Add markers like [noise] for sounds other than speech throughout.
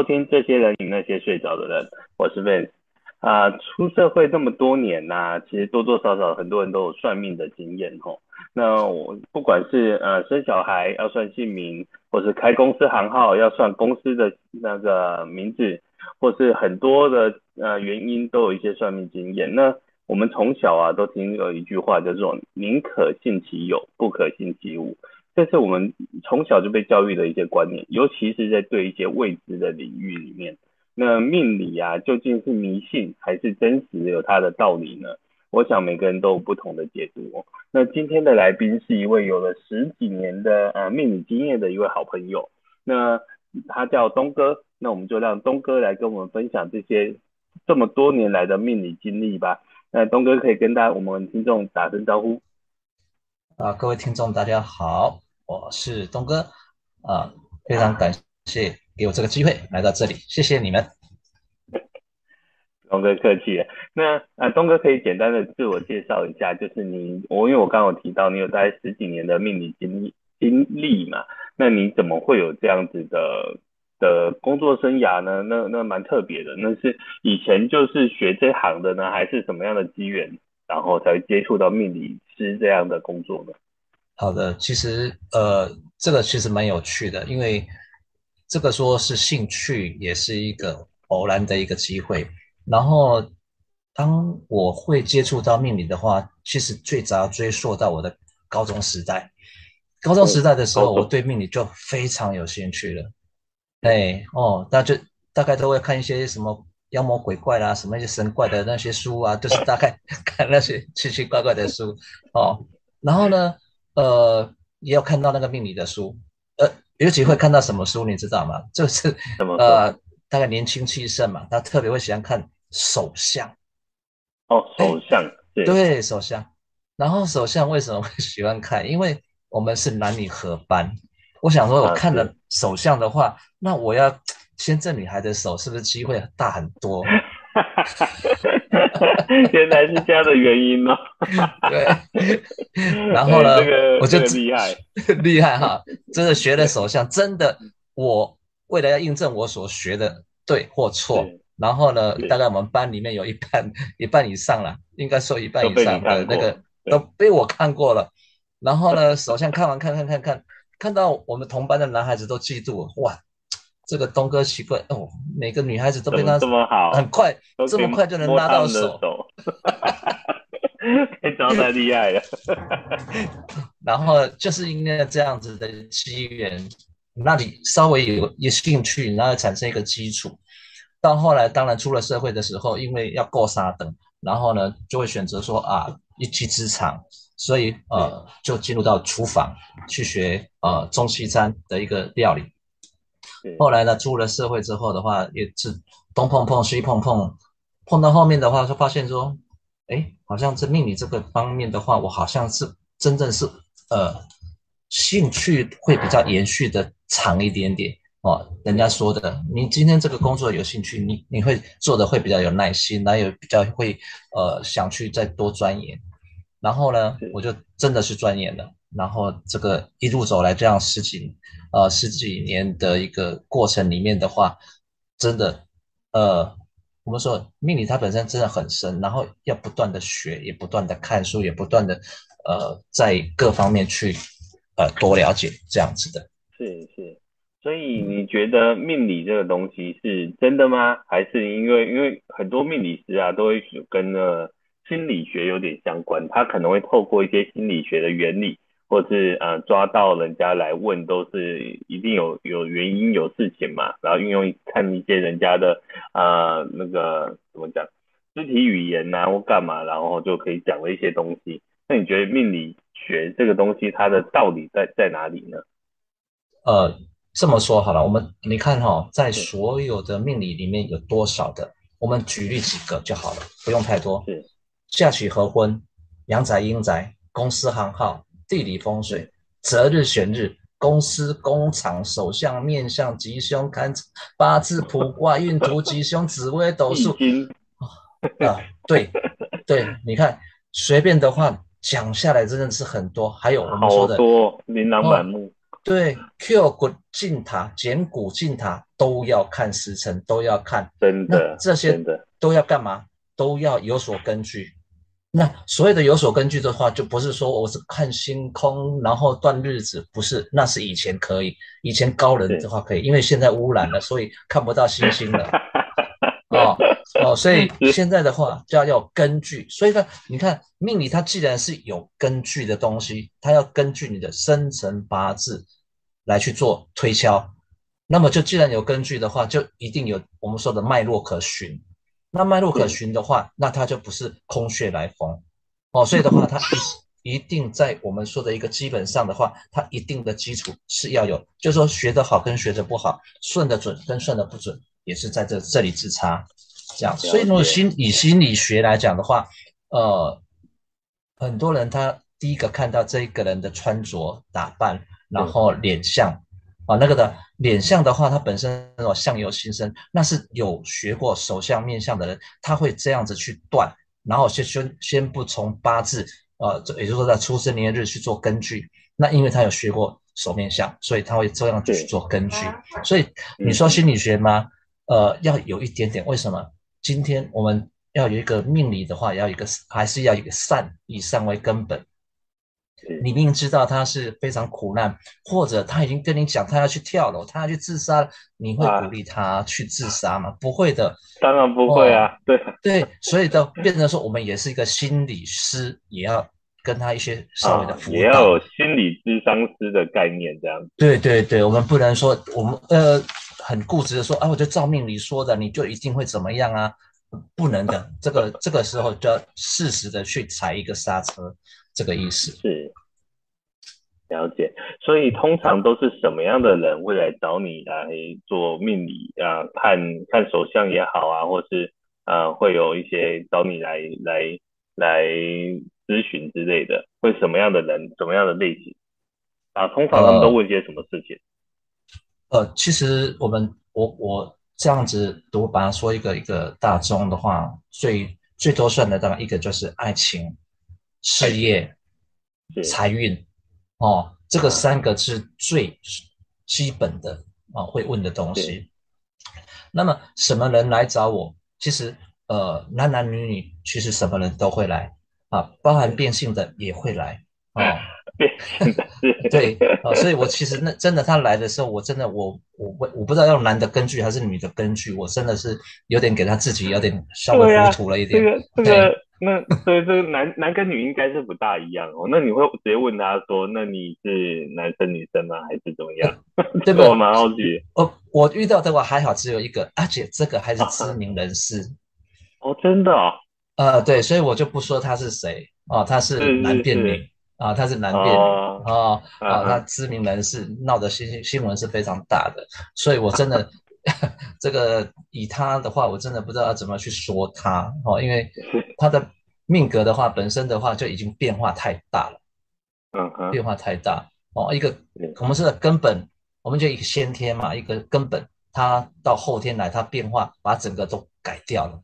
收听这些人与那些睡着的人，我是 Vance 啊、出社会这么多年呐、其实多多少少很多人都有算命的经验吼。那我不管是呃生小孩要算姓名，或是开公司行号要算公司的那个名字，或是很多的呃原因都有一些算命经验。那我们从小啊都听有一句话叫做“宁可信其有，不可信其无”，这是我们从小就被教育的一些观念，尤其是在对一些未知的领域里面。那命理啊，究竟是迷信还是真实有它的道理呢？我想每个人都有不同的解读。那今天的来宾是一位有了十几年的呃命理经验的一位好朋友，那他叫东哥，那我们就让东哥来跟我们分享这些这么多年来的命理经历吧。那东哥可以跟大家我们听众打声招呼。啊，各位听众大家好，我是东哥啊，非常感谢给我这个机会来到这里，谢谢你们。东哥客气。那啊，东哥可以简单的自我介绍一下，就是你我因为我刚刚有提到你有大概十几年的命理经历经历嘛，那你怎么会有这样子的？的工作生涯呢？那那蛮特别的。那是以前就是学这行的呢，还是什么样的机缘，然后才会接触到命理师这样的工作呢？好的，其实呃，这个其实蛮有趣的，因为这个说是兴趣，也是一个偶然的一个机会。然后当我会接触到命理的话，其实最早要追溯到我的高中时代。高中时代的时候，我对命理就非常有兴趣了。哎哦，大家就大概都会看一些什么妖魔鬼怪啦，什么一些神怪的那些书啊，就是大概看那些奇奇怪怪的书哦。然后呢，呃，也有看到那个命理的书，呃，尤其会看到什么书，你知道吗？[laughs] 就是呃，大概年轻气盛嘛，他特别会喜欢看手相。哦，手相，对，对，手相。然后手相为什么会 [laughs] 喜欢看？因为我们是男女合班。我想说，我看了手相的话，啊、那我要牵这女孩的手，是不是机会大很多？[laughs] 原来是这样的原因哦？[laughs] 对。然后呢，这个、我就厉害，[laughs] 厉害哈！真的学了手相，真的，我为了要印证我所学的对或错，然后呢，大概我们班里面有一半一半以上了，应该说一半以上的那个都被我看过了。然后呢，手相看完，看看看看。看到我们同班的男孩子都嫉妒了，哇，这个东哥奇怪哦，每个女孩子都被他这么好，很快这么快就能拉到手，太 [laughs] 招太厉害了。[laughs] 然后就是因为这样子的机缘，那你稍微有有兴趣，然后产生一个基础。到后来，当然出了社会的时候，因为要过三等，然后呢就会选择说啊，一技之长。所以呃，就进入到厨房去学呃中西餐的一个料理。后来呢，出了社会之后的话，也是东碰碰西碰碰，碰到后面的话，就发现说，哎，好像这命理这个方面的话，我好像是真正是呃兴趣会比较延续的长一点点哦。人家说的，你今天这个工作有兴趣，你你会做的会比较有耐心，然后也比较会呃想去再多钻研。然后呢，我就真的是钻研了。然后这个一路走来，这样十几呃十几年的一个过程里面的话，真的呃，我们说命理它本身真的很深，然后要不断的学，也不断的看书，也不断的呃在各方面去呃多了解这样子的。是是，所以你觉得命理这个东西是真的吗？还是因为因为很多命理师啊都会跟呃。心理学有点相关，他可能会透过一些心理学的原理，或是呃抓到人家来问，都是一定有有原因有事情嘛，然后运用看一些人家的呃那个怎么讲肢体语言呐、啊、或干嘛，然后就可以讲了一些东西。那你觉得命理学这个东西它的道理在在哪里呢？呃，这么说好了，我们你看哈、哦，在所有的命理里面有多少的，我们举例几个就好了，不用太多。是。嫁娶合婚、阳宅阴宅、公司行号、地理风水、择日选日、公司工厂、手相面相、吉凶看八字卜卦、运途吉凶、紫微斗数。啊，对对，你看随便的话讲下来真的是很多，还有我们说的多琳琅满目。对，Q 骨进塔、减骨进塔都要看时辰，都要看。真的，这些都要干嘛？都要有所根据。那所谓的有所根据的话，就不是说我是看星空，然后断日子，不是，那是以前可以，以前高人的话可以，因为现在污染了，所以看不到星星了。[laughs] 哦哦，所以现在的话就要有根据。所以呢，你看命理它既然是有根据的东西，它要根据你的生辰八字来去做推敲。那么就既然有根据的话，就一定有我们说的脉络可循。那脉络可循的话，那它就不是空穴来风哦，所以的话，它一 [laughs] 一定在我们说的一个基本上的话，它一定的基础是要有，就是说学得好跟学得不好，顺得准跟顺得不准，也是在这这里之差，这样。所以如果心以心理学来讲的话，呃，很多人他第一个看到这一个人的穿着打扮，然后脸相。啊，那个的脸相的话，他本身那种相由心生，那是有学过手相面相的人，他会这样子去断，然后先先先不从八字，呃，也就是说在出生年月日去做根据，那因为他有学过手面相，所以他会这样去做根据。所以你说心理学吗？呃，要有一点点。为什么？今天我们要有一个命理的话，要一个还是要一个善，以善为根本。你明明知道他是非常苦难，或者他已经跟你讲他要去跳楼，他要去自杀，你会鼓励他去自杀吗？啊、不会的，当然不会啊。对对，所以都变成说，我们也是一个心理师，也要跟他一些稍微的辅导，啊、也要有心理咨商师的概念这样子。对对对，我们不能说我们呃很固执的说啊，我就照命理说的，你就一定会怎么样啊？不能的，这个这个时候就要适时的去踩一个刹车。这个意思是了解，所以通常都是什么样的人会来找你来做命理啊？看看手相也好啊，或是啊，会有一些找你来来来咨询之类的，会什么样的人，什么样的类型啊？通常他们都问些什么事情？呃，呃，其实我们我我这样子，如果把它说一个一个大宗的话，最最多算的当然一个就是爱情。事业、财运，哦，这个三个是最基本的啊，会问的东西。那么什么人来找我？其实呃，男男女女其实什么人都会来啊，包含变性的也会来哦。[laughs] 变性的对啊，所以我其实那真的他来的时候，我真的我我我我不知道用男的根据还是女的根据，我真的是有点给他自己有点稍微糊涂了一点。这个这个。那所以这个男男跟女应该是不大一样哦。那你会直接问他说：“那你是男生女生吗？还是怎么样？” [laughs] 这个我蛮好奇。哦，我遇到的话还好，只有一个，而且这个还是知名人士。哦，真的哦。[laughs] 呃，对，所以我就不说他是谁哦，他是男变女啊，他是男变女啊啊，他知名人士闹的新新闻是非常大的，所以我真的 [laughs] 这个以他的话，我真的不知道要怎么去说他哦，因为。他的命格的话，本身的话就已经变化太大了，嗯嗯，变化太大哦。一个我们说的根本，我们就一个先天嘛，一个根本，他到后天来，他变化把整个都改掉了。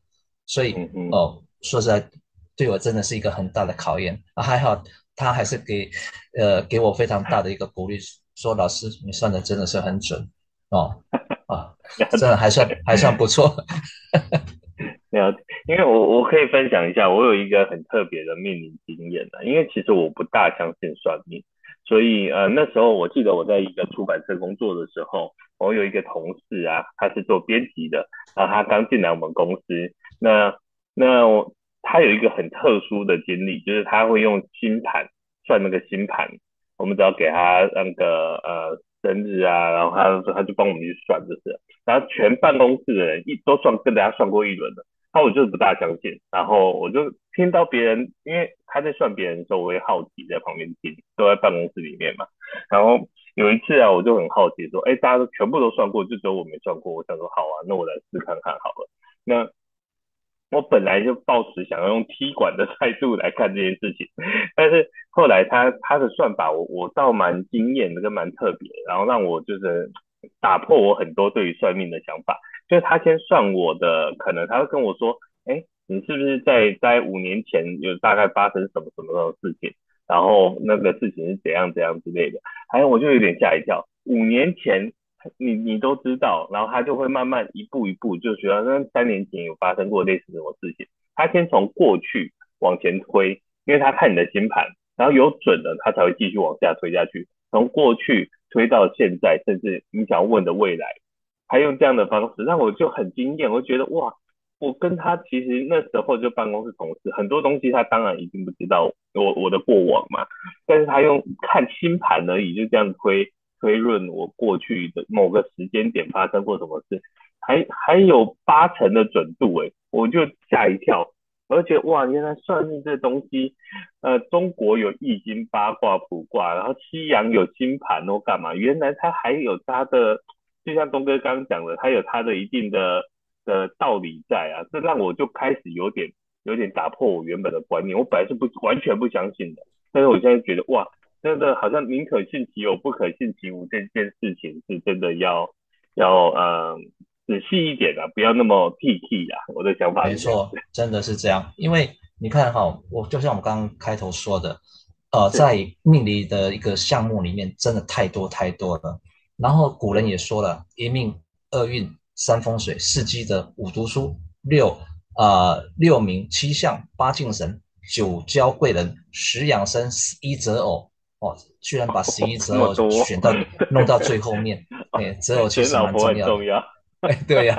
所以哦，说实在，对我真的是一个很大的考验啊。还好他还是给呃给我非常大的一个鼓励，说老师你算的真的是很准哦 [laughs] 啊，真的还算还算不错。没有，因为我我可以分享一下，我有一个很特别的命理经验的。因为其实我不大相信算命，所以呃那时候我记得我在一个出版社工作的时候，我有一个同事啊，他是做编辑的，然后他刚进来我们公司，那那他有一个很特殊的经历，就是他会用星盘算那个星盘，我们只要给他那个呃生日啊，然后他说他就帮我们去算，就是，然后全办公室的人一都算跟大家算过一轮的。那我就是不大相信，然后我就听到别人，因为他在算别人的时候，我也好奇在旁边听，都在办公室里面嘛。然后有一次啊，我就很好奇说，哎，大家都全部都算过，就只有我没算过。我想说，好啊，那我来试看看好了。那我本来就抱持想要用踢馆的态度来看这件事情，但是后来他他的算法我，我倒蛮惊艳的，跟蛮特别，然后让我就是打破我很多对于算命的想法。就是他先算我的，可能他会跟我说，哎，你是不是在在五年前有大概发生什么什么的事情？然后那个事情是怎样怎样之类的，还有我就有点吓一跳，五年前你你都知道，然后他就会慢慢一步一步就觉得那三年前有发生过类似什么事情，他先从过去往前推，因为他看你的星盘，然后有准了他才会继续往下推下去，从过去推到现在，甚至你想要问的未来，他用这样的方式让我就很惊艳，我觉得哇。我跟他其实那时候就办公室同事，很多东西他当然一定不知道我我的过往嘛，但是他用看星盘而已，就这样推推论我过去的某个时间点发生过什么事，还还有八成的准度诶，我就吓一跳，而且哇，原来算命这东西，呃，中国有易经、八卦、卜卦，然后西洋有星盘哦，干嘛？原来它还有它的，就像东哥刚刚讲的，它有它的一定的。的道理在啊，这让我就开始有点有点打破我原本的观念。我本来是不完全不相信的，但是我现在觉得哇，真的好像宁可信其有，不可信其无。这件事情是真的要要呃仔细一点啊，不要那么 T T 啊。我的想法没错，真的是这样。因为你看哈，我就像我刚刚开头说的，呃，在命理的一个项目里面，真的太多太多了。然后古人也说了，一命二运。三风水，四积德，五读书，六、呃、六名七相，八敬神，九交贵人，十养生，十一择偶。哦，居然把十一择偶选到弄到最后面。[laughs] 哎，择偶其实蛮重要。重要。哎，对呀，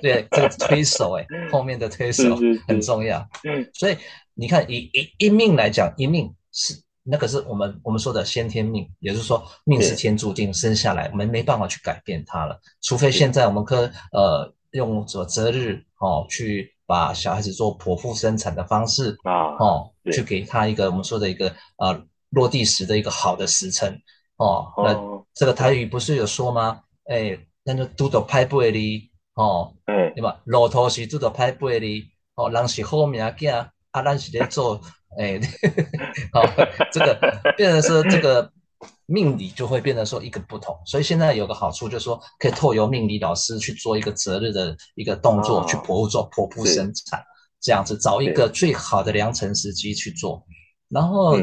对这个推手，哎，后面的推手很重要。嗯，所以你看，以一一命来讲，一命是。那可是我们我们说的先天命，也就是说命是天注定生下来，我们没办法去改变它了。除非现在我们可呃用什么择日哦，去把小孩子做剖腹生产的方式啊哦，去给他一个我们说的一个呃落地时的一个好的时辰哦。那这个台语不是有说吗？哎，那就拄到歹背哩哦，嗯，对吧？骆驼是拄到歹背哩哦，人是好命囝，啊，咱是咧做。哎，好，这个变成说这个命理就会变成说一个不同，所以现在有个好处就是说可以透由命理老师去做一个择日的一个动作，哦、去剖腹做剖腹生产，这样子找一个最好的良辰时机去做，然后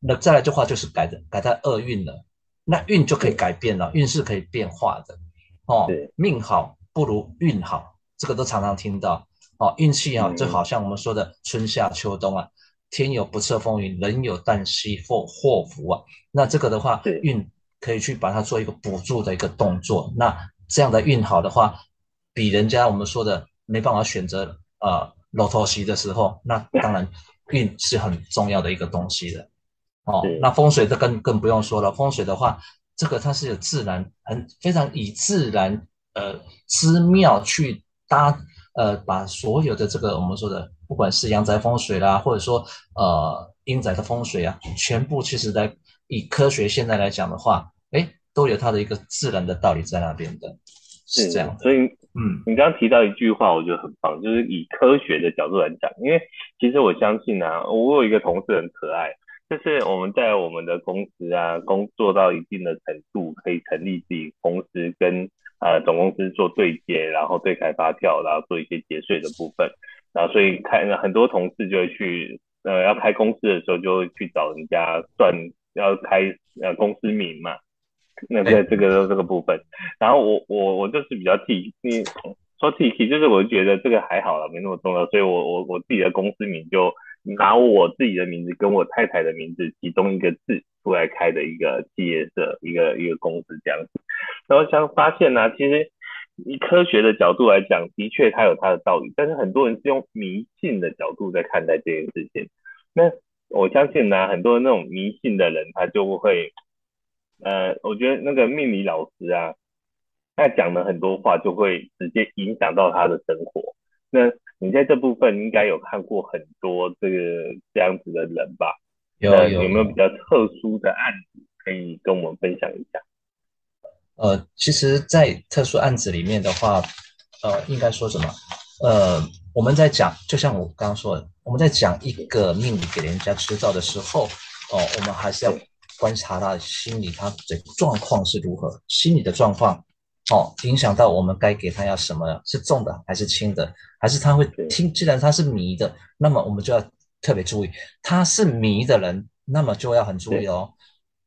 那再来的话就是改的改在厄运了，那运就可以改变了，运是可以变化的哦，命好不如运好，这个都常常听到哦，运气好就好像我们说的春夏秋冬啊。天有不测风云，人有旦夕祸祸福啊。那这个的话，运可以去把它做一个补助的一个动作。那这样的运好的话，比人家我们说的没办法选择呃老头席的时候，那当然运是很重要的一个东西的。哦，那风水这更更不用说了。风水的话，这个它是有自然很非常以自然呃之妙去搭呃把所有的这个我们说的。不管是阳宅风水啦，或者说呃阴宅的风水啊，全部其实在以科学现在来讲的话，哎，都有它的一个自然的道理在那边的，是这样。所以，嗯，你刚刚提到一句话，我觉得很棒，就是以科学的角度来讲，因为其实我相信啊，我有一个同事很可爱，就是我们在我们的公司啊，工作到一定的程度，可以成立自己公司跟呃总公司做对接，然后对开发票，然后做一些节税的部分。然后所以开很多同事就会去，呃，要开公司的时候就会去找人家算，要开呃公司名嘛，[laughs] 那在这个这个部分。然后我我我就是比较替你说替替，就是我觉得这个还好了，没那么重要。所以我我我自己的公司名就拿我自己的名字跟我太太的名字其中一个字出来开的一个企业的一个一个公司这样子。然后想发现呢、啊，其实。以科学的角度来讲，的确它有它的道理，但是很多人是用迷信的角度在看待这件事情。那我相信呢，很多那种迷信的人，他就会，呃，我觉得那个命理老师啊，他讲了很多话就会直接影响到他的生活。那你在这部分应该有看过很多这个这样子的人吧？有有，有没有比较特殊的案子可以跟我们分享一下？呃，其实，在特殊案子里面的话，呃，应该说什么？呃，我们在讲，就像我刚刚说的，我们在讲一个命理给人家知道的时候，哦、呃，我们还是要观察他的心理，他的状况是如何，心理的状况，哦，影响到我们该给他要什么，是重的还是轻的，还是他会听？既然他是迷的，那么我们就要特别注意，他是迷的人，那么就要很注意哦。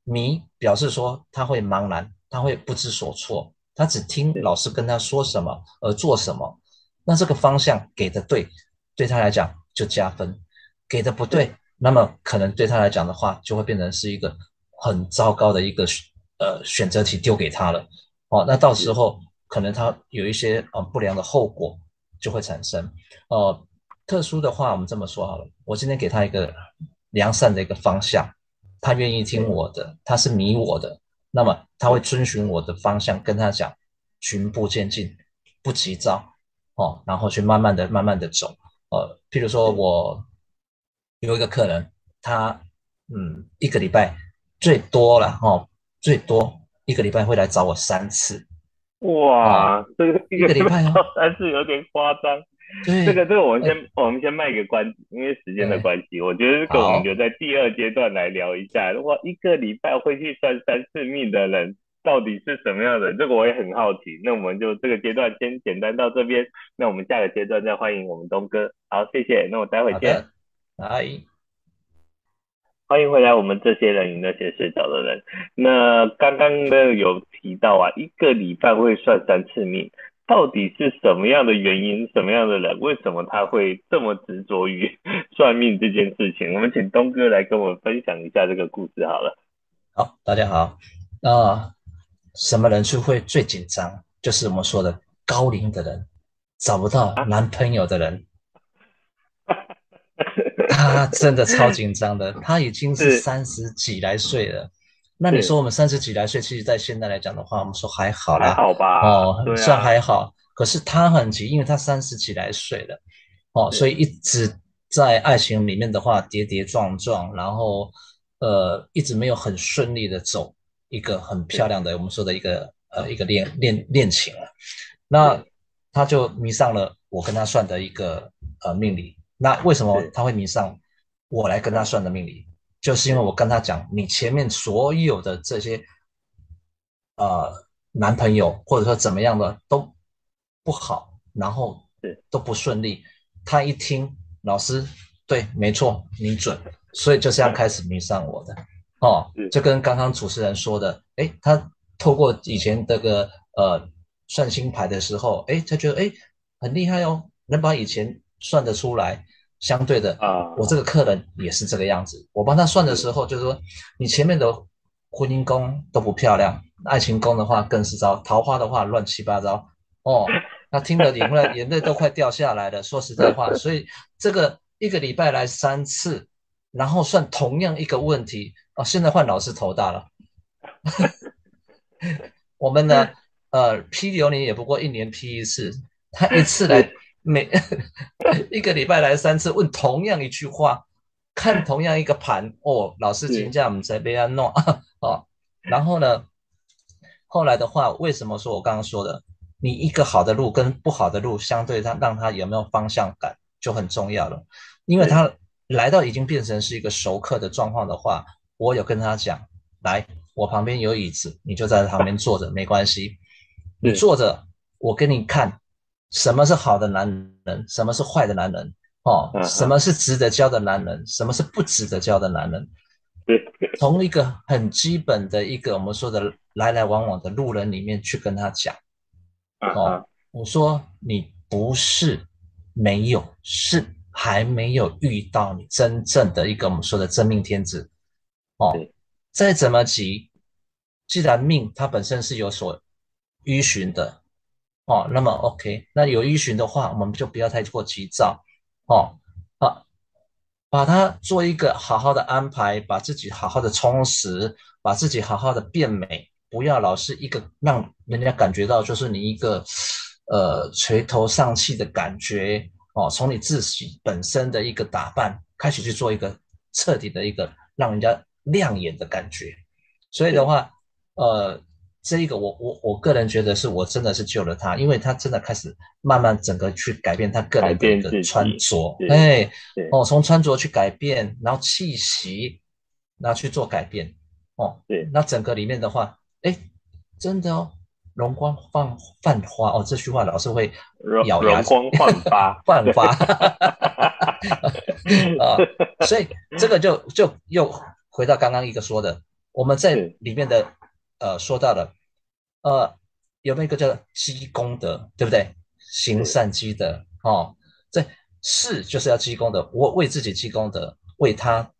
迷表示说他会茫然，他会不知所措，他只听老师跟他说什么而做什么。那这个方向给的对，对他来讲就加分；给的不对，那么可能对他来讲的话，就会变成是一个很糟糕的一个呃选择题丢给他了。哦，那到时候可能他有一些呃不良的后果就会产生。呃，特殊的话，我们这么说好了，我今天给他一个良善的一个方向。他愿意听我的，他是迷我的，那么他会遵循我的方向，跟他讲，循步渐进，不急躁，哦，然后去慢慢的、慢慢的走，呃，譬如说我有一个客人，他嗯，一个礼拜最多了哦，最多一个礼拜会来找我三次，哇，这个一个礼拜三次有点夸张。对这个这个我们先、欸、我们先卖个关子，因为时间的关系，我觉得这个我们就在第二阶段来聊一下。如果一个礼拜会去算三次命的人到底是什么样的？这个我也很好奇。那我们就这个阶段先简单到这边，那我们下个阶段再欢迎我们东哥。好，谢谢。那我待会见。拜。欢迎回来，我们这些人与那些睡着的人。那刚刚呢有提到啊，一个礼拜会算三次命。到底是什么样的原因？什么样的人？为什么他会这么执着于算命这件事情？我们请东哥来跟我们分享一下这个故事好了。好，大家好。那、呃、什么人是会最紧张？就是我们说的高龄的人，找不到男朋友的人，啊、他真的超紧张的。他已经是三十几来岁了。那你说我们三十几来岁，其实，在现在来讲的话，我们说还好啦，还好吧？哦，啊，算还好。可是他很急，因为他三十几来岁了，哦，所以一直在爱情里面的话跌跌撞撞，然后呃，一直没有很顺利的走一个很漂亮的我们说的一个呃一个恋恋恋情了。那他就迷上了我跟他算的一个呃命理。那为什么他会迷上我来跟他算的命理？就是因为我跟他讲，你前面所有的这些，呃，男朋友或者说怎么样的都不好，然后都不顺利。他一听老师，对，没错，你准，所以就这样开始迷上我的。哦，就跟刚刚主持人说的，诶，他透过以前这个呃算星牌的时候，诶，他觉得诶很厉害哦，能把以前算得出来。相对的啊，我这个客人也是这个样子。我帮他算的时候，就是说你前面的婚姻宫都不漂亮，爱情宫的话更是糟，桃花的话乱七八糟哦。那听了眼泪眼泪都快掉下来了。说实在话，所以这个一个礼拜来三次，然后算同样一个问题哦。现在换老师头大了。[laughs] 我们呢，呃，批流年也不过一年批一次，他一次来。每 [laughs] 一个礼拜来三次，问同样一句话，看同样一个盘 [laughs] 哦。老师请假我们才被他弄 [laughs] 哦。然后呢，后来的话，为什么说我刚刚说的，你一个好的路跟不好的路相对，他让他有没有方向感就很重要了。因为他来到已经变成是一个熟客的状况的话，我有跟他讲，来，我旁边有椅子，你就在旁边坐着，没关系，你坐着，我给你看。什么是好的男人？什么是坏的男人？哦，什么是值得交的男人？什么是不值得交的男人？从一个很基本的一个我们说的来来往往的路人里面去跟他讲。哦，我说你不是没有，是还没有遇到你真正的一个我们说的真命天子。哦，再怎么急，既然命它本身是有所依循的。哦，那么 OK，那有依循的话，我们就不要太过急躁，哦，啊，把它做一个好好的安排，把自己好好的充实，把自己好好的变美，不要老是一个让人家感觉到就是你一个呃垂头丧气的感觉，哦，从你自己本身的一个打扮开始去做一个彻底的一个让人家亮眼的感觉，所以的话，呃。这一个我我我个人觉得是我真的是救了他，因为他真的开始慢慢整个去改变他个人的穿着，哎，哦，从穿着去改变，然后气息，然后去做改变，哦，对，那整个里面的话，哎，真的哦，容光焕焕发哦，这句话老是会咬牙，容光焕 [laughs] 发，焕发，[laughs] 啊，所以这个就就又回到刚刚一个说的，我们在里面的呃说到了，呃，有没有一个叫积功德，对不对？行善积德哦，这是就是要积功德，我为自己积功德，为他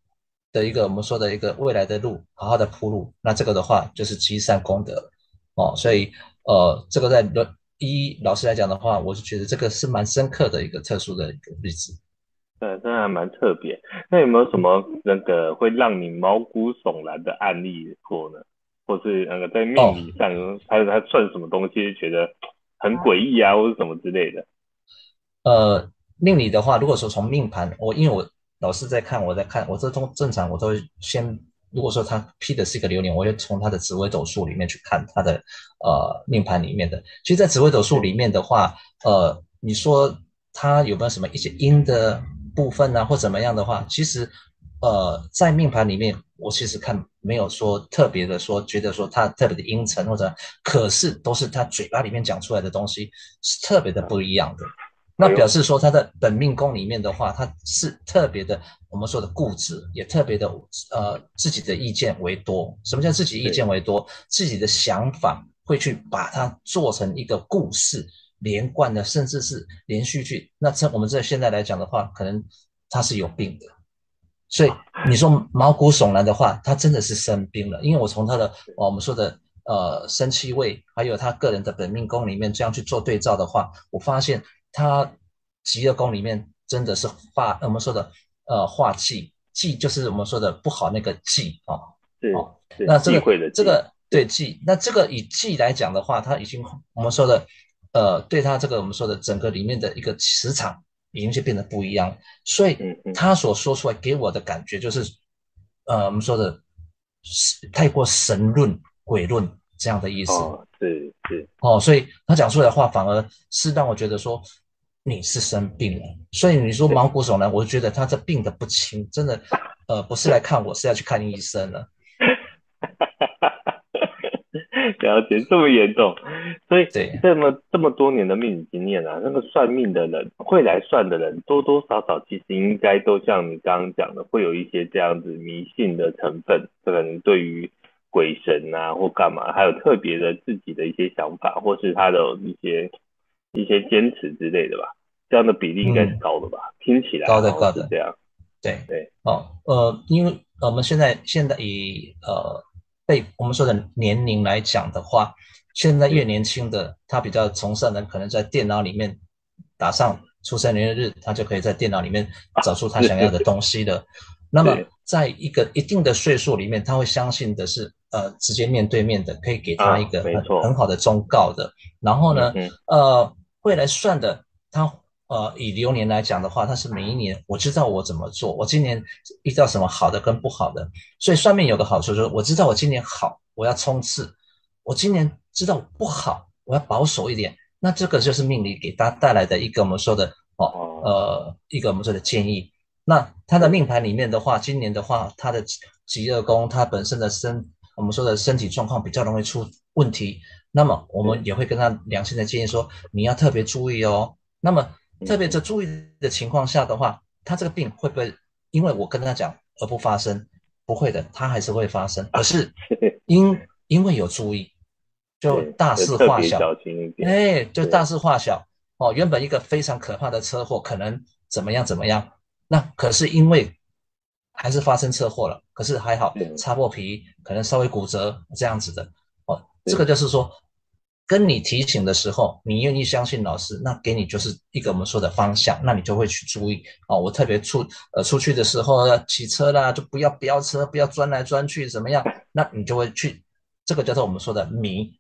的一个我们说的一个未来的路好好的铺路，那这个的话就是积善功德哦，所以呃，这个在论。一老师来讲的话，我是觉得这个是蛮深刻的一个特殊的一个例子。对，真的还蛮特别。那有没有什么那个会让你毛骨悚然的案例过呢？或是那个在命理上，他、哦、他算什么东西，觉得很诡异啊，或者什么之类的？呃，命理的话，如果说从命盘，我因为我老是在看，我在看，我这通正常，我都会先，如果说他批的是一个流年，我就从他的紫微斗数里面去看他的呃命盘里面的。其实，在紫微斗数里面的话，呃，你说他有没有什么一些阴的？部分、啊，或怎么样的话，其实，呃，在命盘里面，我其实看没有说特别的说，觉得说他特别的阴沉或者，可是都是他嘴巴里面讲出来的东西是特别的不一样的。那表示说他的本命宫里面的话，他是特别的，我们说的固执，也特别的，呃，自己的意见为多。什么叫自己意见为多？自己的想法会去把它做成一个故事。连贯的，甚至是连续剧。那这我们这现在来讲的话，可能他是有病的。所以你说毛骨悚然的话，他真的是生病了。因为我从他的我们说的呃生气位，还有他个人的本命宫里面这样去做对照的话，我发现他极乐宫里面真的是化我们说的呃化忌，忌就是我们说的不好那个忌啊。对哦，那这个这个对忌，那这个以忌来讲的话，他已经我们说的。呃，对他这个我们说的整个里面的一个磁场已经就变得不一样，所以他所说出来给我的感觉就是，呃，我们说的太过神论鬼论这样的意思。哦，对对。哦，所以他讲出来的话反而是让我觉得说你是生病了，所以你说毛骨悚然，我就觉得他这病得不轻，真的，呃，不是来看我，是要去看医生了。了解，这么严重，所以这么这么多年的命理经验啊，那个算命的人会来算的人，多多少少其实应该都像你刚刚讲的，会有一些这样子迷信的成分，可能对于鬼神啊或干嘛，还有特别的自己的一些想法，或是他的一些一些坚持之类的吧。这样的比例应该是高的吧？嗯、听起来高的高的这样。对对哦呃，因为我们现在现在以呃。被我们说的年龄来讲的话，现在越年轻的他比较崇尚的，可能在电脑里面打上出生年月日，他就可以在电脑里面找出他想要的东西了。那么，在一个一定的岁数里面，他会相信的是，呃，直接面对面的，可以给他一个很、啊、很好的忠告的。然后呢，嗯、呃，会来算的他。呃，以流年来讲的话，它是每一年我知道我怎么做，我今年遇到什么好的跟不好的，所以算命有个好处就是我知道我今年好，我要冲刺；我今年知道不好，我要保守一点。那这个就是命理给他带来的一个我们说的哦，呃，一个我们说的建议。那他的命盘里面的话，今年的话，他的疾厄宫，他本身的身我们说的身体状况比较容易出问题，那么我们也会跟他良心的建议说，你要特别注意哦。那么特别在注意的情况下的话，他这个病会不会因为我跟他讲而不发生？不会的，他还是会发生。[laughs] 可是 [laughs] 因因为有注意，就大事化小，哎，就大事化小哦。原本一个非常可怕的车祸，可能怎么样怎么样，那可是因为还是发生车祸了。可是还好，擦破皮，可能稍微骨折这样子的哦。这个就是说。跟你提醒的时候，你愿意相信老师，那给你就是一个我们说的方向，那你就会去注意哦。我特别出呃出去的时候要骑车啦，就不要飙车，不要钻来钻去，怎么样？那你就会去，这个叫做我们说的迷，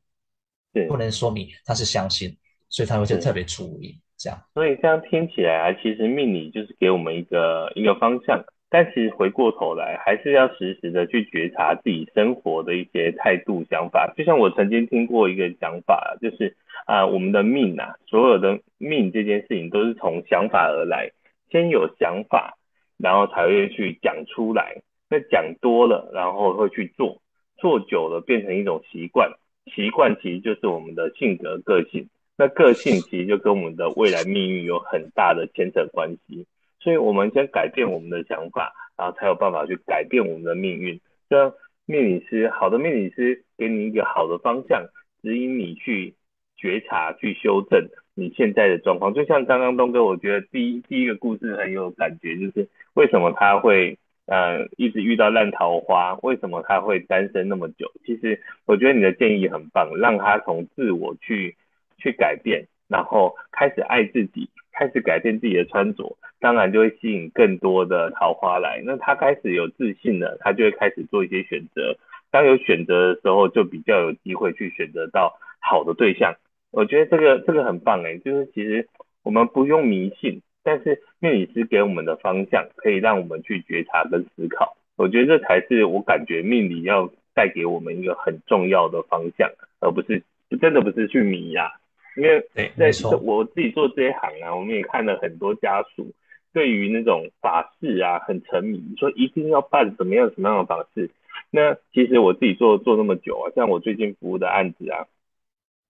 对，不能说迷，他是相信，所以他会就特别注意这样。所以这样听起来啊，其实命理就是给我们一个一个方向。但其实回过头来，还是要时时的去觉察自己生活的一些态度、想法。就像我曾经听过一个讲法，就是啊，我们的命啊，所有的命这件事情都是从想法而来，先有想法，然后才会去讲出来。那讲多了，然后会去做，做久了变成一种习惯，习惯其实就是我们的性格、个性。那个性其实就跟我们的未来命运有很大的牵扯关系。所以，我们先改变我们的想法，然后才有办法去改变我们的命运。这命理师，好的命理师给你一个好的方向，指引你去觉察、去修正你现在的状况。就像刚刚东哥，我觉得第一第一个故事很有感觉，就是为什么他会呃一直遇到烂桃花，为什么他会单身那么久？其实我觉得你的建议很棒，让他从自我去去改变，然后开始爱自己。开始改变自己的穿着，当然就会吸引更多的桃花来。那他开始有自信了，他就会开始做一些选择。当有选择的时候，就比较有机会去选择到好的对象。我觉得这个这个很棒诶，就是其实我们不用迷信，但是命理师给我们的方向，可以让我们去觉察跟思考。我觉得这才是我感觉命理要带给我们一个很重要的方向，而不是真的不是去迷呀、啊。因为在我自己做这一行啊，我们也看了很多家属对于那种法事啊很沉迷，说一定要办怎么样什么样的法事。那其实我自己做做那么久啊，像我最近服务的案子啊，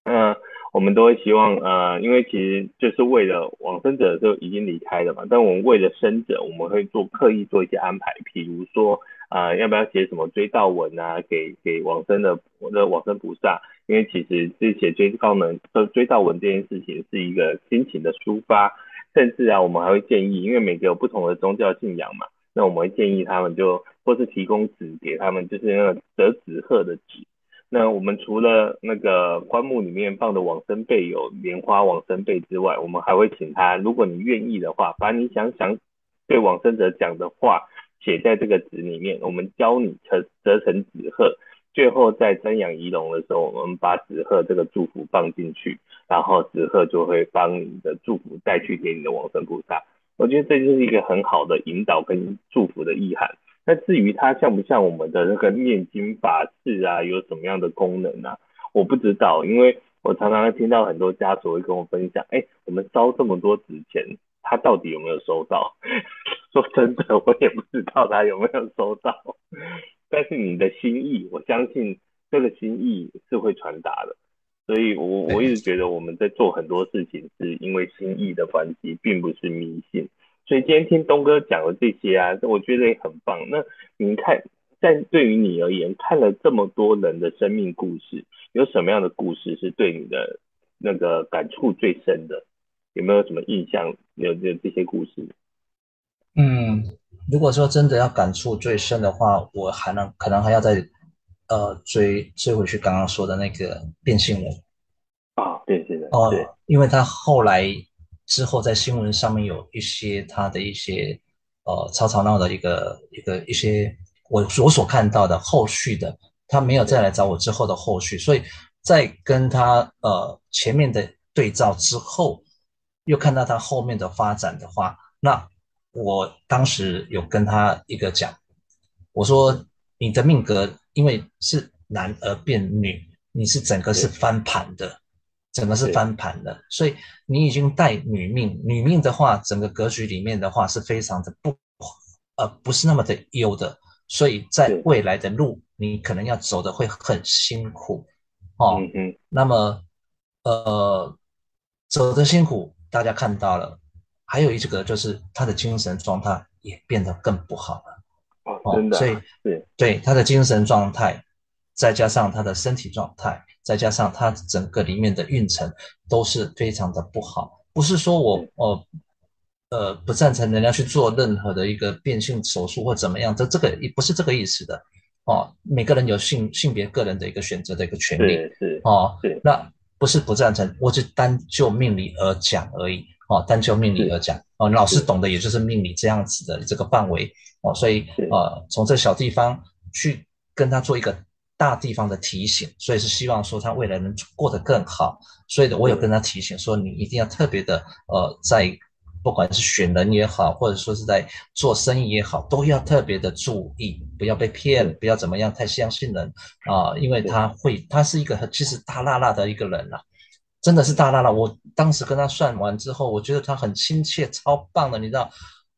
嗯、呃，我们都会希望呃，因为其实就是为了往生者就已经离开了嘛，但我们为了生者，我们会做刻意做一些安排，比如说啊、要不要写什么追悼文啊，给给往生的我的往生菩萨。因为其实这写追悼文、追悼文这件事情是一个心情的抒发，甚至啊，我们还会建议，因为每个有不同的宗教信仰嘛，那我们会建议他们就或是提供纸给他们，就是那个折纸鹤的纸。那我们除了那个棺木里面放的往生贝有莲花往生贝之外，我们还会请他，如果你愿意的话，把你想想对往生者讲的话写在这个纸里面，我们教你折折成纸鹤。最后在瞻仰仪容的时候，我们把纸鹤这个祝福放进去，然后纸鹤就会帮你的祝福带去给你的往生菩萨。我觉得这就是一个很好的引导跟祝福的意涵。那至于它像不像我们的那个念经法事啊，有什么样的功能啊？我不知道，因为我常常听到很多家属会跟我分享，哎，我们烧这么多纸钱，他到底有没有收到？[laughs] 说真的，我也不知道他有没有收到。但是你的心意，我相信这个心意是会传达的，所以我我一直觉得我们在做很多事情是因为心意的关系，并不是迷信。所以今天听东哥讲的这些啊，我觉得也很棒。那你看，在对于你而言，看了这么多人的生命故事，有什么样的故事是对你的那个感触最深的？有没有什么印象？有有这些故事？嗯。如果说真的要感触最深的话，我还能可能还要再呃追追回去刚刚说的那个变性人啊，变性人哦，对，因为他后来之后在新闻上面有一些他的一些呃吵吵闹的一个一个一些我我所看到的后续的，他没有再来找我之后的后续，所以在跟他呃前面的对照之后，又看到他后面的发展的话，那。我当时有跟他一个讲，我说你的命格因为是男而变女，你是整个是翻盘的，整个是翻盘的，所以你已经带女命，女命的话，整个格局里面的话是非常的不，呃，不是那么的优的，所以在未来的路你可能要走的会很辛苦，哦，嗯嗯，那么呃，走的辛苦大家看到了。还有一个就是他的精神状态也变得更不好了，哦，真的，所以对对他的精神状态，再加上他的身体状态，再加上他整个里面的运程都是非常的不好。不是说我哦呃不赞成人家去做任何的一个变性手术或怎么样，这这个也不是这个意思的哦。每个人有性性别个人的一个选择的一个权利，是哦，对，那不是不赞成，我只单就命理而讲而已。哦，单就命理而讲，哦，老师懂的也就是命理这样子的这个范围，哦，所以呃，从这小地方去跟他做一个大地方的提醒，所以是希望说他未来能过得更好。所以的，我有跟他提醒说，你一定要特别的呃，在不管是选人也好，或者说是在做生意也好，都要特别的注意，不要被骗，不要怎么样太相信人啊，呃，因为他会，他是一个其实大辣辣的一个人了。真的是大大的，我当时跟他算完之后，我觉得他很亲切，超棒的，你知道？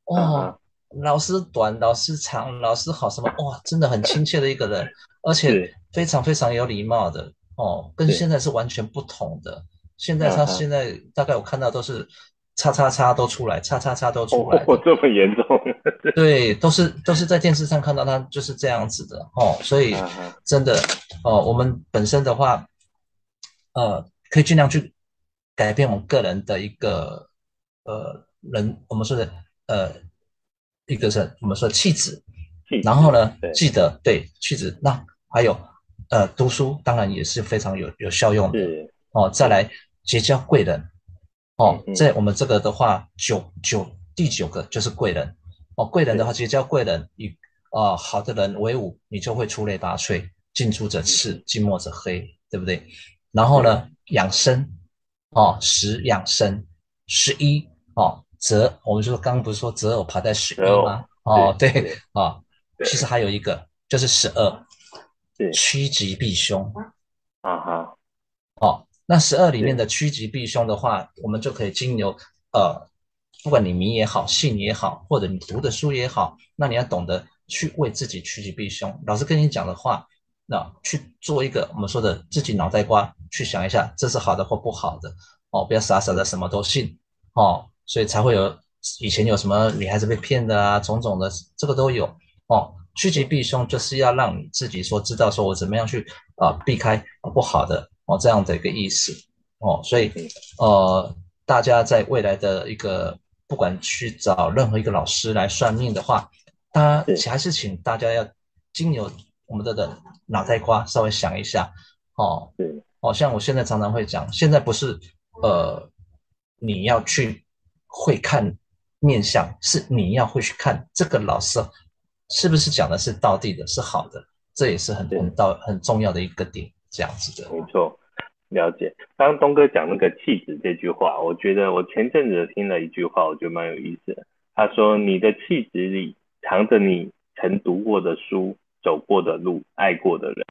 哦，老师短，老师长，老师好什么？哇，真的很亲切的一个人，而且非常非常有礼貌的哦，跟现在是完全不同的。现在他现在大概我看到都是叉叉叉都出来，叉叉叉都出来，哦，这么严重？对，都是都是在电视上看到他就是这样子的哦，所以真的哦，我们本身的话，呃，可以尽量去改变我们个人的一个呃人，我们说的呃一个是我们说的气质，然后呢，记得对气质，那还有呃读书，当然也是非常有有效用的哦，再来结交贵人。哦，在我们这个的话，九九第九个就是贵人哦。贵人的话，结交贵人，与啊、呃、好的人为伍，你就会出类拔萃，近朱者赤，近墨者黑，对不对？然后呢，养生哦，十养生，十一哦，择我们就说刚刚不是说择偶排在十一吗？哦，对啊、哦，其实还有一个就是十二，趋吉避凶啊哈，哦。那十二里面的趋吉避凶的话，我们就可以经由呃，不管你迷也好，信也好，或者你读的书也好，那你要懂得去为自己趋吉避凶。老师跟你讲的话，那去做一个我们说的自己脑袋瓜去想一下，这是好的或不好的哦，不要傻傻的什么都信哦，所以才会有以前有什么女孩子被骗的啊，种种的这个都有哦。趋吉避凶就是要让你自己说知道说我怎么样去啊、呃、避开不好的。哦，这样的一个意思哦，所以呃，大家在未来的一个不管去找任何一个老师来算命的话，他还是请大家要经由我们的的脑袋瓜稍微想一下哦。对，哦，像我现在常常会讲，现在不是呃你要去会看面相，是你要会去看这个老师是不是讲的是道地的，是好的，这也是很很道很重要的一个点，这样子的。没错。了解，刚刚东哥讲那个气质这句话，我觉得我前阵子听了一句话，我觉得蛮有意思的。他说：“你的气质里藏着你曾读过的书、走过的路、爱过的人。”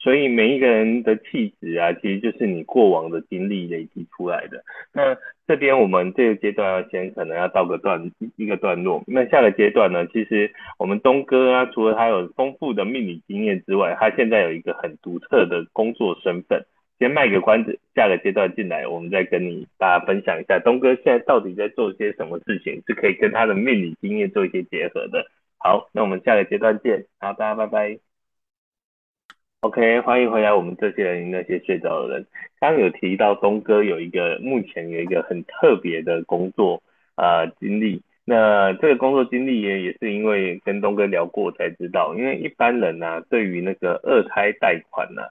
所以每一个人的气质啊，其实就是你过往的经历累积出来的。那这边我们这个阶段要先可能要到个段一个段落。那下个阶段呢，其实我们东哥啊，除了他有丰富的命理经验之外，他现在有一个很独特的工作身份。先卖个关子，下个阶段进来，我们再跟你大家分享一下东哥现在到底在做些什么事情，是可以跟他的命理经验做一些结合的。好，那我们下个阶段见，好，大家拜拜。OK，欢迎回来，我们这些人那些睡着的人，刚有提到东哥有一个目前有一个很特别的工作啊、呃、经历，那这个工作经历也也是因为跟东哥聊过才知道，因为一般人呢、啊，对于那个二胎贷款呢、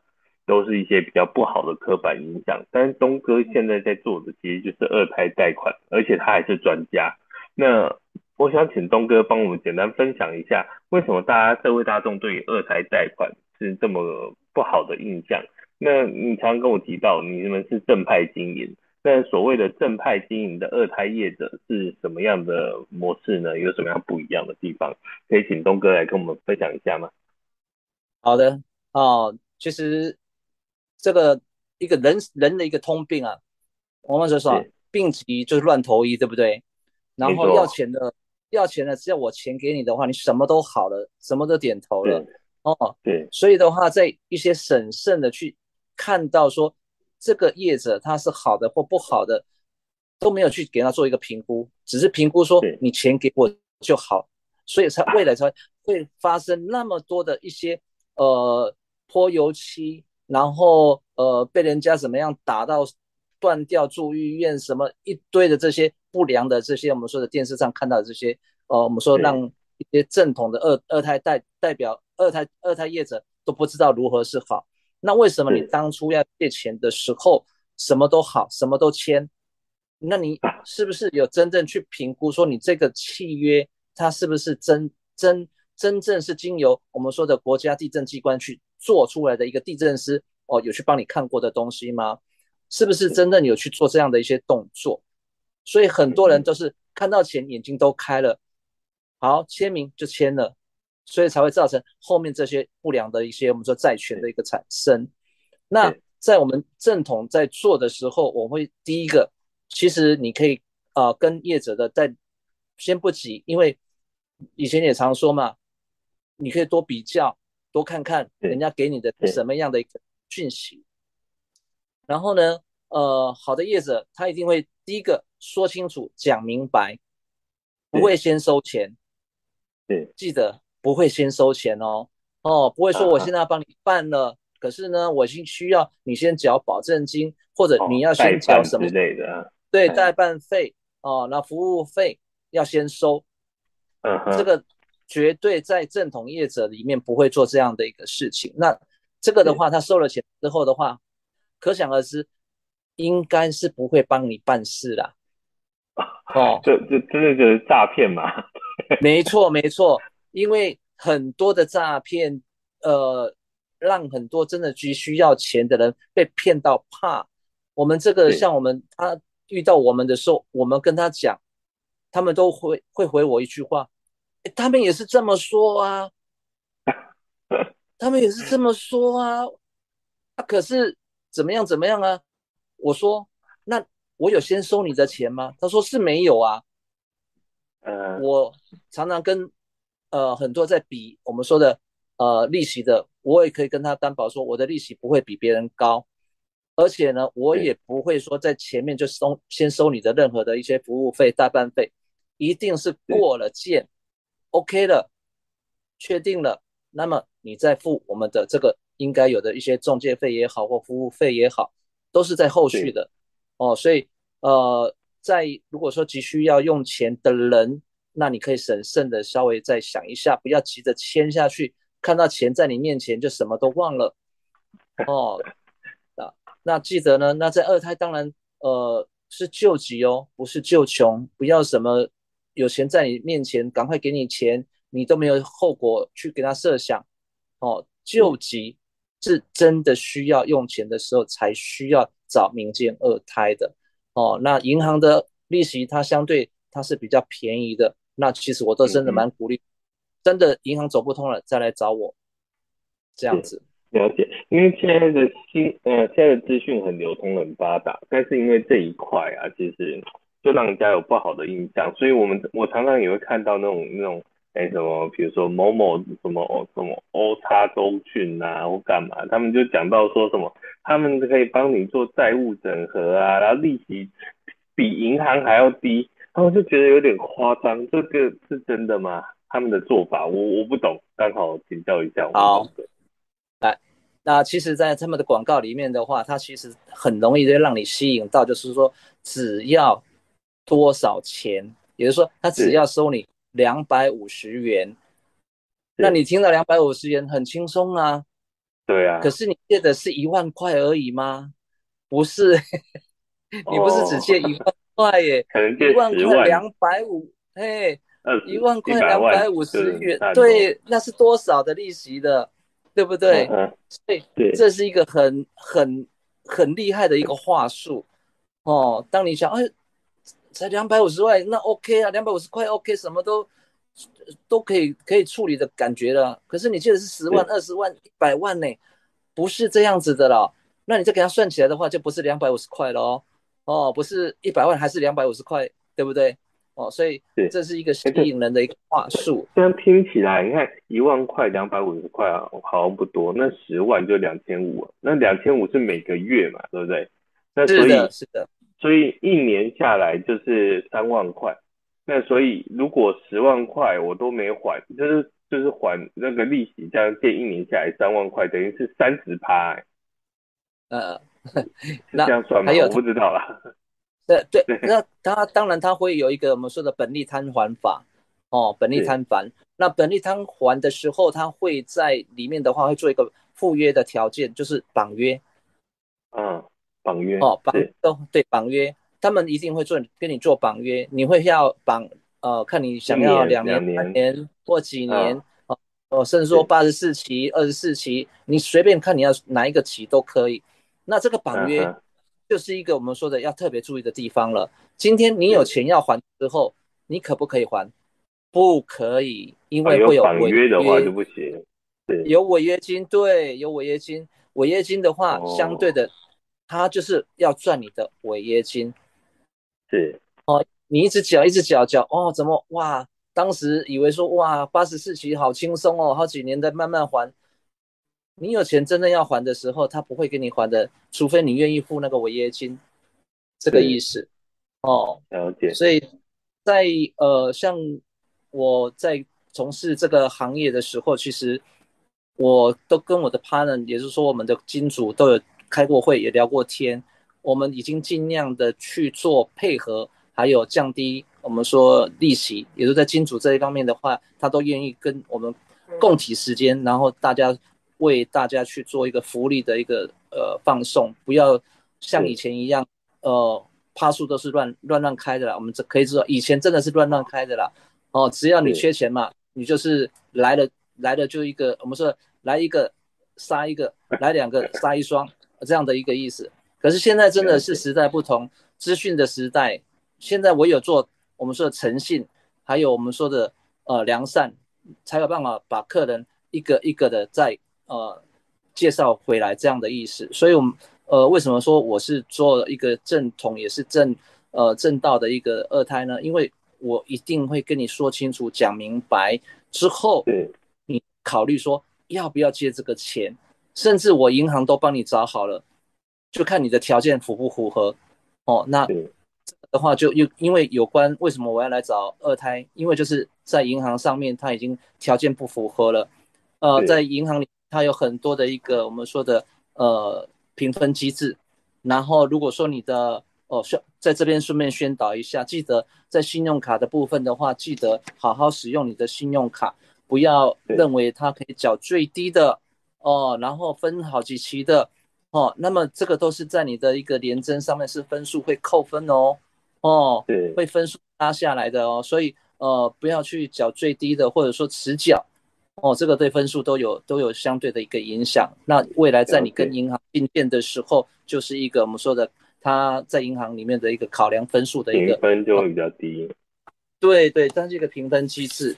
都是一些比较不好的刻板印象，但是东哥现在在做的其实就是二胎贷款，而且他还是专家。那我想请东哥帮我们简单分享一下，为什么大家社会大众对于二胎贷款是这么不好的印象？那你常常跟我提到你们是正派经营，那所谓的正派经营的二胎业者是什么样的模式呢？有什么样不一样的地方？可以请东哥来跟我们分享一下吗？好的，哦，其实。这个一个人人的一个通病啊，我们就说病急就是乱投医，对不对？然后要钱的要钱的，只要我钱给你的话，你什么都好了，什么都点头了。哦，对。所以的话，在一些审慎的去看到说这个业者他是好的或不好的，都没有去给他做一个评估，只是评估说你钱给我就好，所以才未来才会发生那么多的一些呃泼油漆。然后呃被人家怎么样打到断掉住医院什么一堆的这些不良的这些我们说的电视上看到的这些呃我们说让一些正统的二二胎代代表二胎二胎业者都不知道如何是好。那为什么你当初要借钱的时候什么都好什么都签？那你是不是有真正去评估说你这个契约它是不是真真真正是经由我们说的国家地震机关去？做出来的一个地震师哦，有去帮你看过的东西吗？是不是真正有去做这样的一些动作？所以很多人都是看到钱眼睛都开了，好签名就签了，所以才会造成后面这些不良的一些我们说债权的一个产生。那在我们正统在做的时候，我会第一个，其实你可以啊、呃、跟业者的在先不急，因为以前也常说嘛，你可以多比较。多看看人家给你的什么样的一个讯息，然后呢，呃，好的业者他一定会第一个说清楚、讲明白，不会先收钱。对，记得不会先收钱哦。哦，不会说我现在要帮你办了，啊、可是呢，我先需要你先缴保证金，或者你要先缴什么之类的。对，代办费哦，那服务费要先收。嗯哼，这个绝对在正统业者里面不会做这样的一个事情。那这个的话，他收了钱之后的话，可想而知，应该是不会帮你办事啦。[laughs] 哦，这这真的就是诈骗嘛？[laughs] 没错，没错，因为很多的诈骗，呃，让很多真的急需要钱的人被骗到怕。我们这个像我们他遇到我们的时候，我们跟他讲，他们都会会回我一句话，他们也是这么说啊，[laughs] 他们也是这么说啊，啊，可是怎么样怎么样啊？我说那。我有先收你的钱吗？他说是没有啊。呃，我常常跟呃很多在比我们说的呃利息的，我也可以跟他担保说，我的利息不会比别人高，而且呢，我也不会说在前面就收先收你的任何的一些服务费、代办费，一定是过了件，OK 了，确定了，那么你再付我们的这个应该有的一些中介费也好或服务费也好，都是在后续的。哦，所以呃，在如果说急需要用钱的人，那你可以审慎的稍微再想一下，不要急着签下去，看到钱在你面前就什么都忘了。[laughs] 哦，那那记得呢，那在二胎当然呃是救急哦，不是救穷，不要什么有钱在你面前赶快给你钱，你都没有后果去给他设想。哦，救急是真的需要用钱的时候才需要。找民间二胎的哦，那银行的利息它相对它是比较便宜的，那其实我都真的蛮鼓励，嗯、真的银行走不通了再来找我，这样子。了解，因为现在的新呃现在的资讯很流通很发达，但是因为这一块啊，其实就让人家有不好的印象，所以我们我常常也会看到那种那种。哎，什么？比如说某某什么什么欧叉中讯啊，或干嘛？他们就讲到说什么，他们可以帮你做债务整合啊，然后利息比银行还要低，然后就觉得有点夸张。这个是真的吗？他们的做法我我不懂，刚好请教一下。好，来，那其实，在他们的广告里面的话，它其实很容易就让你吸引到，就是说只要多少钱，也就是说，他只要收你。两百五十元，那你听到两百五十元很轻松啊？对啊。可是你借的是一万块而已吗？不是，[laughs] 你不是只借一万块耶？[laughs] 可能借一万块两百五，嘿，一万块两百五十元，对，那是多少的利息的，对不对？所以这是一个很很很厉害的一个话术哦。当你想，哎。才两百五十万，那 OK 啊，两百五十块 OK，什么都都可以可以处理的感觉了。可是你借的是十万、二十万、一百万呢，不是这样子的了。那你再给他算起来的话，就不是两百五十块了哦，哦，不是一百万，还是两百五十块，对不对？哦，所以这是一个吸引人的一个话术。这样听起来，你看一万块、两百五十块啊，好像不多。那十万就两千五，那两千五是每个月嘛，对不对？那所以是的，是的。所以一年下来就是三万块，那所以如果十万块我都没还，就是就是还那个利息，这样借一年下来三万块，等于是三十趴。欸、呃，[laughs] 是这样算吗？我不知道啦。对对，那他当然他会有一个我们说的本利摊还法哦，本利摊还。那本利摊还的时候，他会在里面的话会做一个附约的条件，就是绑约。嗯。绑约哦，绑都对绑约，他们一定会做跟你做绑约，你会要绑呃，看你想要两年、三年或几年哦，哦，甚至说八十四期、二十四期，你随便看你要哪一个期都可以。那这个绑约就是一个我们说的要特别注意的地方了。今天你有钱要还之后，你可不可以还？不可以，因为会有违约的话就不行。对，有违约金，对，有违约金，违约金的话相对的。他就是要赚你的违约金，是哦，你一直缴一直缴缴哦，怎么哇？当时以为说哇，八十四期好轻松哦，好几年再慢慢还。你有钱真的要还的时候，他不会给你还的，除非你愿意付那个违约金，这个意思。哦，了解。所以在呃，像我在从事这个行业的时候，其实我都跟我的 partner，也就是说我们的金主都有开过会，也聊过天。我们已经尽量的去做配合，还有降低我们说利息，也就在金主这一方面的话，他都愿意跟我们共体时间，然后大家为大家去做一个福利的一个呃放送，不要像以前一样，呃。趴数都是乱乱乱开的啦，我们这可以知道，以前真的是乱乱开的啦。哦，只要你缺钱嘛，你就是来了来了就一个，我们说来一个杀一个，来两个杀一双这样的一个意思。可是现在真的是时代不同，资讯的时代，现在唯有做我们说的诚信，还有我们说的呃良善，才有办法把客人一个一个的再呃介绍回来这样的意思。所以，我们。呃，为什么说我是做一个正统也是正呃正道的一个二胎呢？因为我一定会跟你说清楚、讲明白之后，你考虑说要不要借这个钱，甚至我银行都帮你找好了，就看你的条件符不符合。哦，那的话就又因为有关为什么我要来找二胎，因为就是在银行上面他已经条件不符合了，呃，在银行里它有很多的一个我们说的呃。评分机制，然后如果说你的哦，宣在这边顺便宣导一下，记得在信用卡的部分的话，记得好好使用你的信用卡，不要认为它可以缴最低的哦，然后分好几期的哦，那么这个都是在你的一个联征上面是分数会扣分哦，哦，对，会分数拉下来的哦，所以呃不要去缴最低的，或者说迟缴。哦，这个对分数都有都有相对的一个影响。那未来在你跟银行并店的时候，就是一个我们说的，他在银行里面的一个考量分数的一个评分就会比较低。对对，但这个评分机制。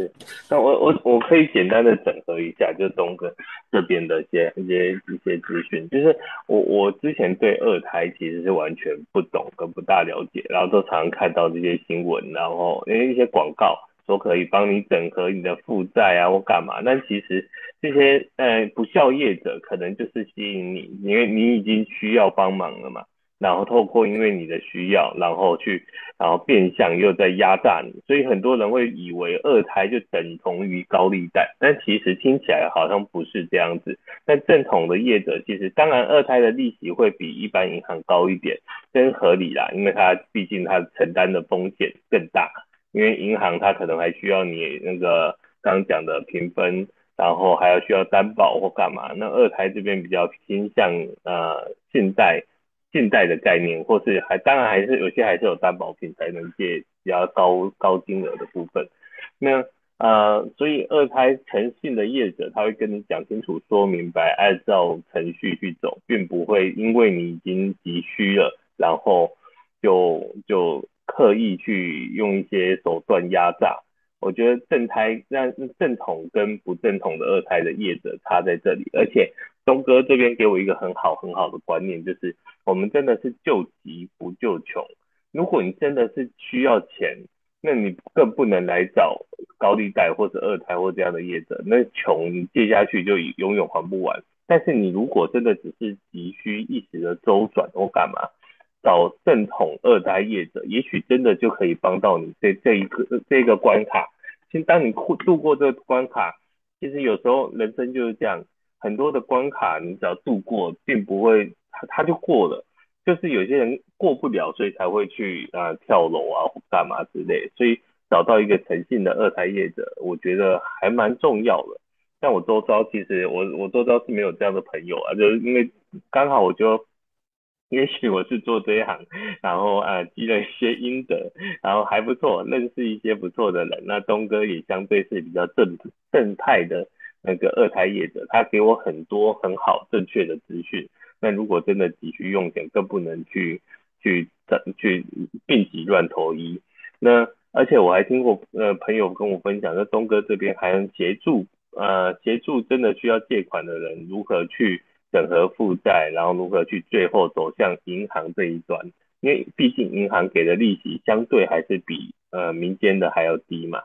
对，那我我我可以简单的整合一下，就东哥这边的一些一些一些资讯，就是我我之前对二胎其实是完全不懂跟不大了解，然后都常常看到这些新闻，然后因为一些广告。说可以帮你整合你的负债啊，或干嘛？但其实这些呃不孝业者可能就是吸引你，因为你已经需要帮忙了嘛。然后透过因为你的需要，然后去然后变相又在压榨你，所以很多人会以为二胎就等同于高利贷，但其实听起来好像不是这样子。但正统的业者其实当然二胎的利息会比一般银行高一点，这是合理啦，因为它毕竟它承担的风险更大。因为银行它可能还需要你那个刚刚讲的评分，然后还要需要担保或干嘛。那二胎这边比较偏向呃信贷信贷的概念，或是还当然还是有些还是有担保品才能借比较高高金额的部分。那呃所以二胎诚信的业者他会跟你讲清楚说明白，按照程序去走，并不会因为你已经急需了，然后就就。刻意去用一些手段压榨，我觉得正胎那正统跟不正统的二胎的业者差在这里，而且东哥这边给我一个很好很好的观念，就是我们真的是救急不救穷。如果你真的是需要钱，那你更不能来找高利贷或者二胎或这样的业者，那穷你借下去就永远还不完。但是你如果真的只是急需一时的周转或干嘛？找正统二胎业者，也许真的就可以帮到你这这一个这个关卡。其实当你过度过这个关卡，其实有时候人生就是这样，很多的关卡你只要度过，并不会他他就过了。就是有些人过不了，所以才会去啊、跳楼啊或干嘛之类。所以找到一个诚信的二胎业者，我觉得还蛮重要的。像我周遭，其实我我周遭是没有这样的朋友啊，就是因为刚好我就。也许我是做这一行，然后啊积了一些阴德，然后还不错，认识一些不错的人。那东哥也相对是比较正正派的那个二胎业者，他给我很多很好正确的资讯。那如果真的急需用钱，更不能去去去病急乱投医。那而且我还听过呃朋友跟我分享，那东哥这边还能协助呃协助真的需要借款的人如何去。整合负债，然后如何去最后走向银行这一端？因为毕竟银行给的利息相对还是比呃民间的还要低嘛，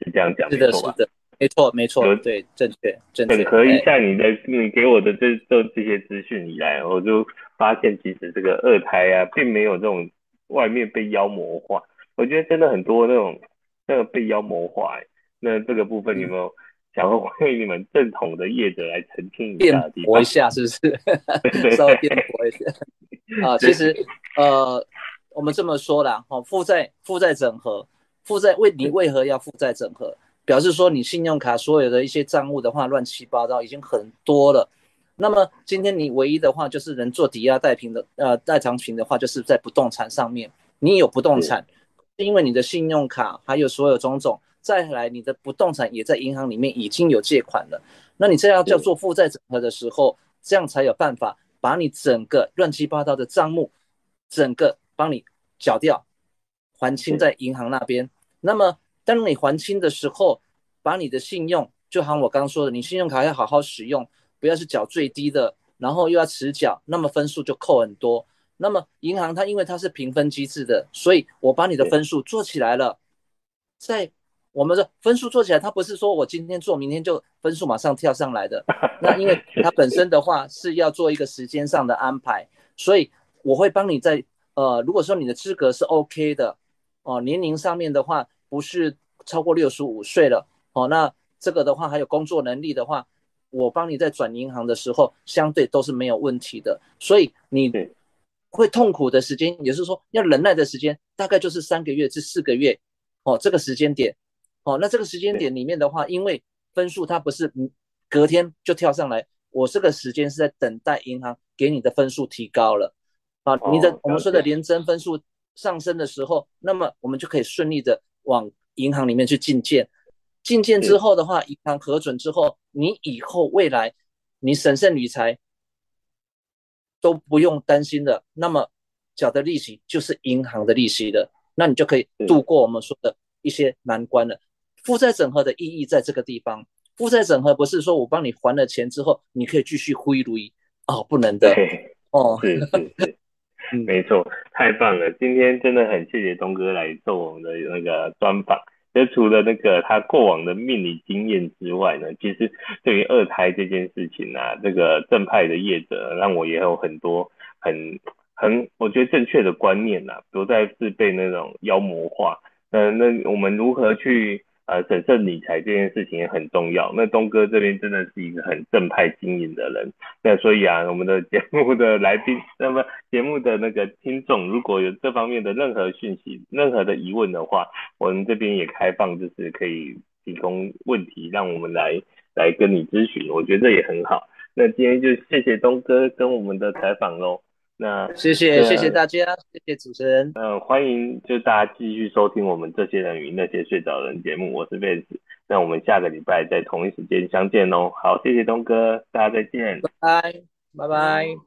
是这样讲没错吧？是的，没错，没错，对，正确，正确。整合一下你的你给我的这这这些资讯以来，我就发现其实这个二胎啊，并没有这种外面被妖魔化。我觉得真的很多那种那个被妖魔化，那这个部分你有没有想要为你们正统的业者来澄清一下？辩驳一下是不是？[laughs] 稍微辩驳一下啊，其实呃，我们这么说啦，哈，负债负债整合，负债为你为何要负债整合？表示说你信用卡所有的一些账务的话乱七八糟已经很多了。那么今天你唯一的话就是能做抵押贷平的，呃，代偿品的话就是在不动产上面，你有不动产。因为你的信用卡还有所有种种，再来你的不动产也在银行里面已经有借款了，那你这样叫做负债整合的时候，这样才有办法把你整个乱七八糟的账目，整个帮你缴掉，还清在银行那边。那么当你还清的时候，把你的信用，就像我刚刚说的，你信用卡要好好使用，不要是缴最低的，然后又要迟缴，那么分数就扣很多。那么银行它因为它是评分机制的，所以我把你的分数做起来了，在我们的分数做起来，它不是说我今天做，明天就分数马上跳上来的。[laughs] 那因为它本身的话是要做一个时间上的安排，所以我会帮你在呃，如果说你的资格是 OK 的哦，年龄上面的话不是超过六十五岁了。哦，那这个的话还有工作能力的话，我帮你在转银行的时候相对都是没有问题的，所以你。会痛苦的时间，也是说要忍耐的时间，大概就是三个月至四个月，哦，这个时间点，哦，那这个时间点里面的话，因为分数它不是隔天就跳上来，我这个时间是在等待银行给你的分数提高了，啊，你的我们说的连增分数上升的时候，那么我们就可以顺利的往银行里面去进件，进件之后的话，银行核准之后，你以后未来你审慎理财。都不用担心的，那么缴的利息就是银行的利息的，那你就可以度过我们说的一些难关了。负债整合的意义在这个地方，负债整合不是说我帮你还了钱之后，你可以继续挥霍哦，不能的。哦，是是是，没错，太棒了，今天真的很谢谢东哥来做我们的那个专访。就除了那个他过往的命理经验之外呢，其实对于二胎这件事情啊，这个正派的业者让我也有很多很很我觉得正确的观念呐、啊，不再是被那种妖魔化。那那我们如何去？呃，审慎理财这件事情也很重要。那东哥这边真的是一个很正派经营的人。那所以啊，我们的节目的来宾，那么节目的那个听众，如果有这方面的任何讯息、任何的疑问的话，我们这边也开放，就是可以提供问题，让我们来来跟你咨询。我觉得这也很好。那今天就谢谢东哥跟我们的采访喽。那谢谢谢谢大家，谢谢主持人。嗯、呃，欢迎就大家继续收听我们这些人与那些睡着人节目，我是 Vance。那我们下个礼拜在同一时间相见哦。好，谢谢东哥，大家再见，拜拜拜拜。